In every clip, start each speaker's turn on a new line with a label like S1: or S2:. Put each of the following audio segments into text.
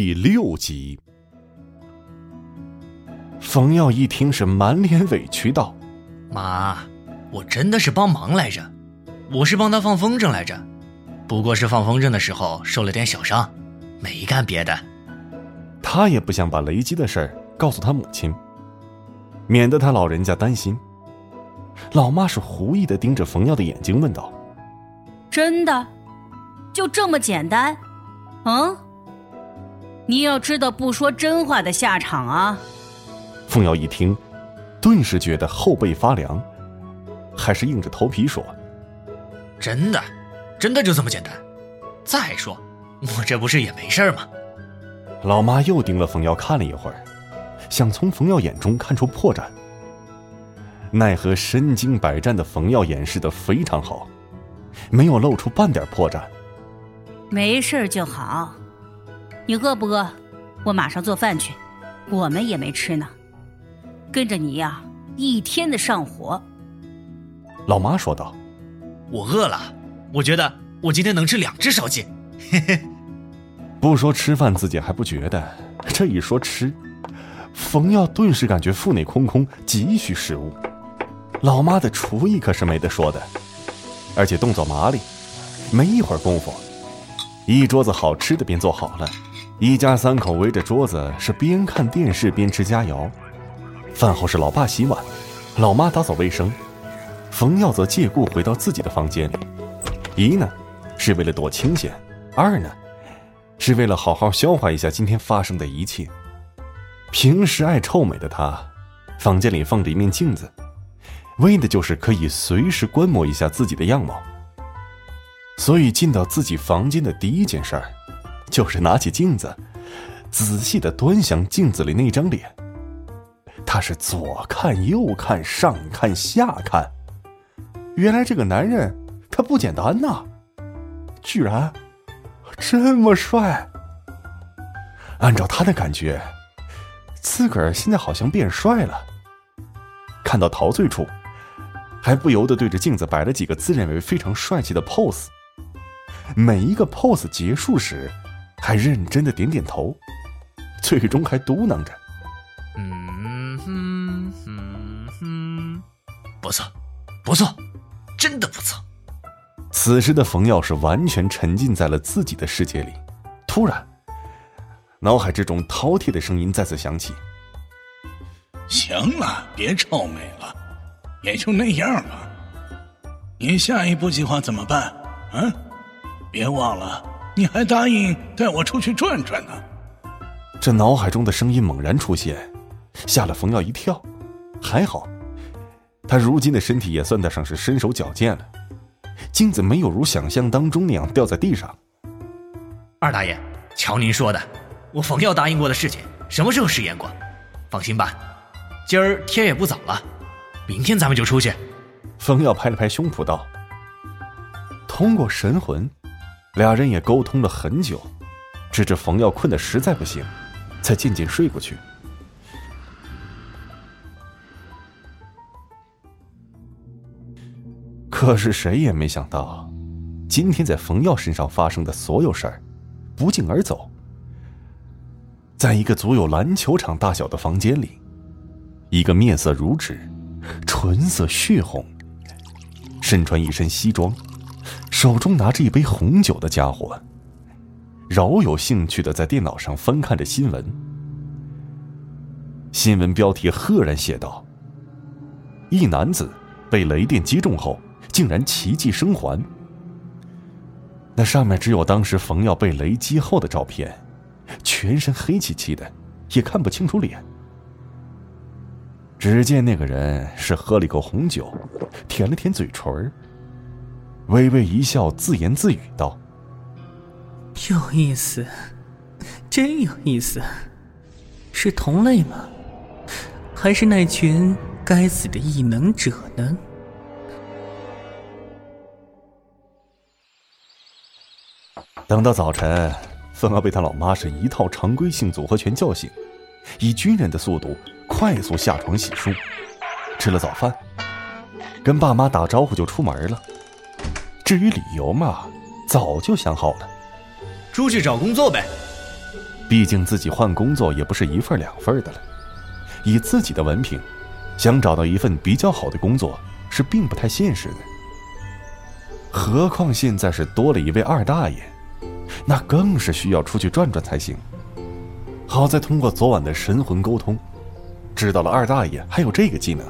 S1: 第六集。冯耀一听是满脸委屈道：“
S2: 妈，我真的是帮忙来着，我是帮他放风筝来着，不过是放风筝的时候受了点小伤，没干别的。”
S1: 他也不想把雷击的事儿告诉他母亲，免得他老人家担心。老妈是狐疑的盯着冯耀的眼睛问道：“
S3: 真的，就这么简单？嗯？你要知道不说真话的下场啊！”
S1: 凤瑶一听，顿时觉得后背发凉，还是硬着头皮说：“
S2: 真的，真的就这么简单。再说，我这不是也没事吗？”
S1: 老妈又盯了冯耀看了一会儿，想从冯耀眼中看出破绽。奈何身经百战的冯耀掩饰的非常好，没有露出半点破绽。
S3: 没事就好，你饿不饿？我马上做饭去，我们也没吃呢。跟着你呀，一天的上火。
S1: 老妈说道：“
S2: 我饿了，我觉得我今天能吃两只烧鸡。”嘿嘿。
S1: 不说吃饭，自己还不觉得；这一说吃，冯耀顿时感觉腹内空空，急需食物。老妈的厨艺可是没得说的，而且动作麻利，没一会儿功夫，一桌子好吃的便做好了。一家三口围着桌子，是边看电视边吃佳肴。饭后是老爸洗碗，老妈打扫卫生，冯耀则借故回到自己的房间里。一呢，是为了躲清闲；二呢，是为了好好消化一下今天发生的一切。平时爱臭美的他，房间里放着一面镜子。为的就是可以随时观摩一下自己的样貌，所以进到自己房间的第一件事儿，就是拿起镜子，仔细的端详镜子里那张脸。他是左看右看，上看下看，原来这个男人他不简单呐，居然这么帅。按照他的感觉，自个儿现在好像变帅了。看到陶醉处。还不由得对着镜子摆了几个自认为非常帅气的 pose，每一个 pose 结束时，还认真的点点头，最终还嘟囔着：“
S2: 嗯哼嗯哼，不错，不错，真的不错。”
S1: 此时的冯耀是完全沉浸在了自己的世界里，突然，脑海之中饕餮的声音再次响起：“
S4: 行了，别臭美了。”也就那样吧。你下一步计划怎么办？嗯，别忘了，你还答应带我出去转转呢。
S1: 这脑海中的声音猛然出现，吓了冯耀一跳。还好，他如今的身体也算得上是身手矫健了。镜子没有如想象当中那样掉在地上。
S2: 二大爷，瞧您说的，我冯耀答应过的事情，什么时候实现过？放心吧，今儿天也不早了。明天咱们就出去。
S1: 冯耀拍了拍胸脯道：“通过神魂，俩人也沟通了很久，直至冯耀困得实在不行，才渐渐睡过去。可是谁也没想到，今天在冯耀身上发生的所有事儿，不胫而走。在一个足有篮球场大小的房间里，一个面色如纸。”唇色血红，身穿一身西装，手中拿着一杯红酒的家伙，饶有兴趣的在电脑上翻看着新闻。新闻标题赫然写道：“一男子被雷电击中后，竟然奇迹生还。”那上面只有当时冯耀被雷击后的照片，全身黑漆漆的，也看不清楚脸。只见那个人是喝了一口红酒，舔了舔嘴唇微微一笑，自言自语道：“
S5: 有意思，真有意思，是同类吗？还是那群该死的异能者呢？”
S1: 等到早晨，凤儿被他老妈是一套常规性组合拳叫醒，以军人的速度。快速下床洗漱，吃了早饭，跟爸妈打招呼就出门了。至于理由嘛，早就想好了，
S2: 出去找工作呗。
S1: 毕竟自己换工作也不是一份两份的了，以自己的文凭，想找到一份比较好的工作是并不太现实的。何况现在是多了一位二大爷，那更是需要出去转转才行。好在通过昨晚的神魂沟通，知道了二大爷还有这个技能，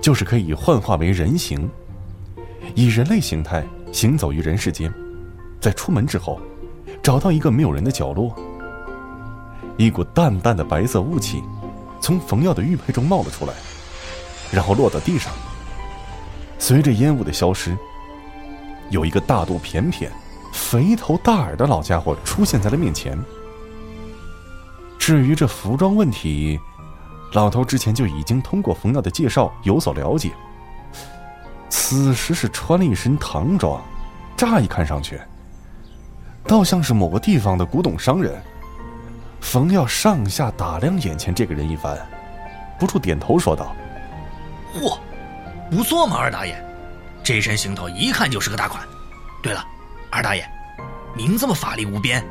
S1: 就是可以幻化为人形，以人类形态行走于人世间。在出门之后，找到一个没有人的角落，一股淡淡的白色雾气从冯耀的玉佩中冒了出来，然后落到地上。随着烟雾的消失。有一个大肚扁扁、肥头大耳的老家伙出现在了面前。至于这服装问题，老头之前就已经通过冯耀的介绍有所了解。此时是穿了一身唐装，乍一看上去，倒像是某个地方的古董商人。冯耀上下打量眼前这个人一番，不住点头说道：“
S2: 嚯，不错嘛，二大爷。”这身行头一看就是个大款。对了，二大爷，您这么法力无边，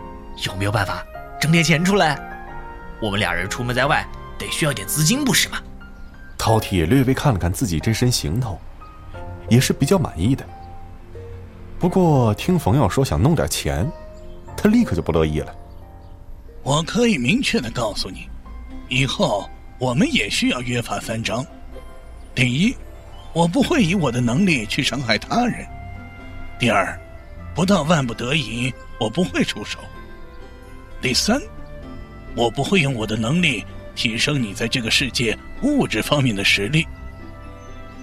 S2: 有没有办法挣点钱出来？我们俩人出门在外，得需要点资金，不是吗？
S1: 饕餮略微看了看自己这身行头，也是比较满意的。不过听冯耀说想弄点钱，他立刻就不乐意了。
S4: 我可以明确的告诉你，以后我们也需要约法三章。第一。我不会以我的能力去伤害他人。第二，不到万不得已，我不会出手。第三，我不会用我的能力提升你在这个世界物质方面的实力。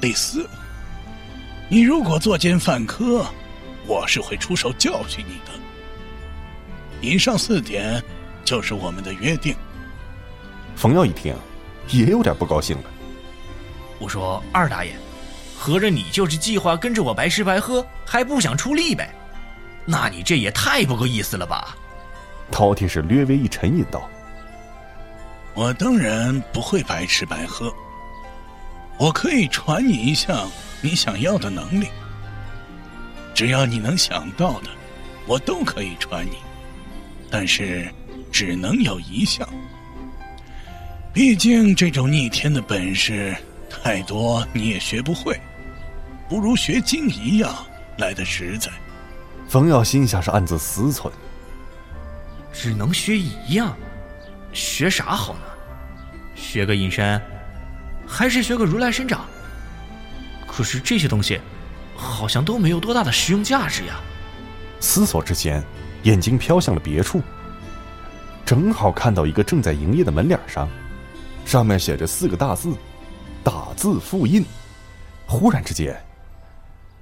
S4: 第四，你如果作奸犯科，我是会出手教训你的。以上四点就是我们的约定。
S1: 冯耀一听，也有点不高兴了。
S2: 我说二大爷。合着你就是计划跟着我白吃白喝，还不想出力呗？那你这也太不够意思了吧？
S1: 饕餮是略微一沉吟道：“
S4: 我当然不会白吃白喝，我可以传你一项你想要的能力。只要你能想到的，我都可以传你，但是只能有一项。毕竟这种逆天的本事太多，你也学不会。”不如学经一样来的实在。
S1: 冯耀心下是暗自思忖：
S2: 只能学一样，学啥好呢？学个隐身，还是学个如来神掌？可是这些东西好像都没有多大的实用价值呀。
S1: 思索之间，眼睛飘向了别处，正好看到一个正在营业的门脸上，上面写着四个大字：“打字复印。”忽然之间。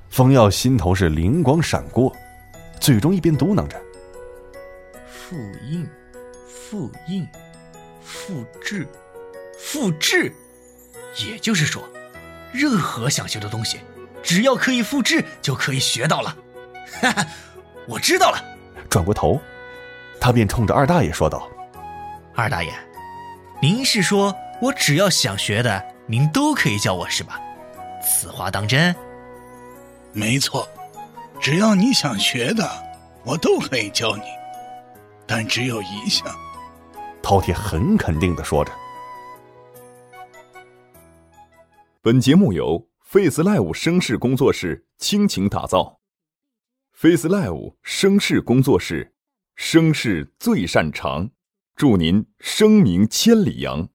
S1: 冯耀心头是灵光闪过，嘴中一边嘟囔着：“
S2: 复印，复印，复制，复制。”也就是说，任何想学的东西，只要可以复制，就可以学到了。哈哈，我知道了。
S1: 转过头，他便冲着二大爷说道：“
S2: 二大爷，您是说我只要想学的，您都可以教我是吧？此话当真？”
S4: 没错，只要你想学的，我都可以教你，但只有一项。
S1: 饕餮很肯定的说着。
S6: 本节目由 Face Live 声势工作室倾情打造，Face Live 声势工作室，声势最擅长，祝您声名千里扬。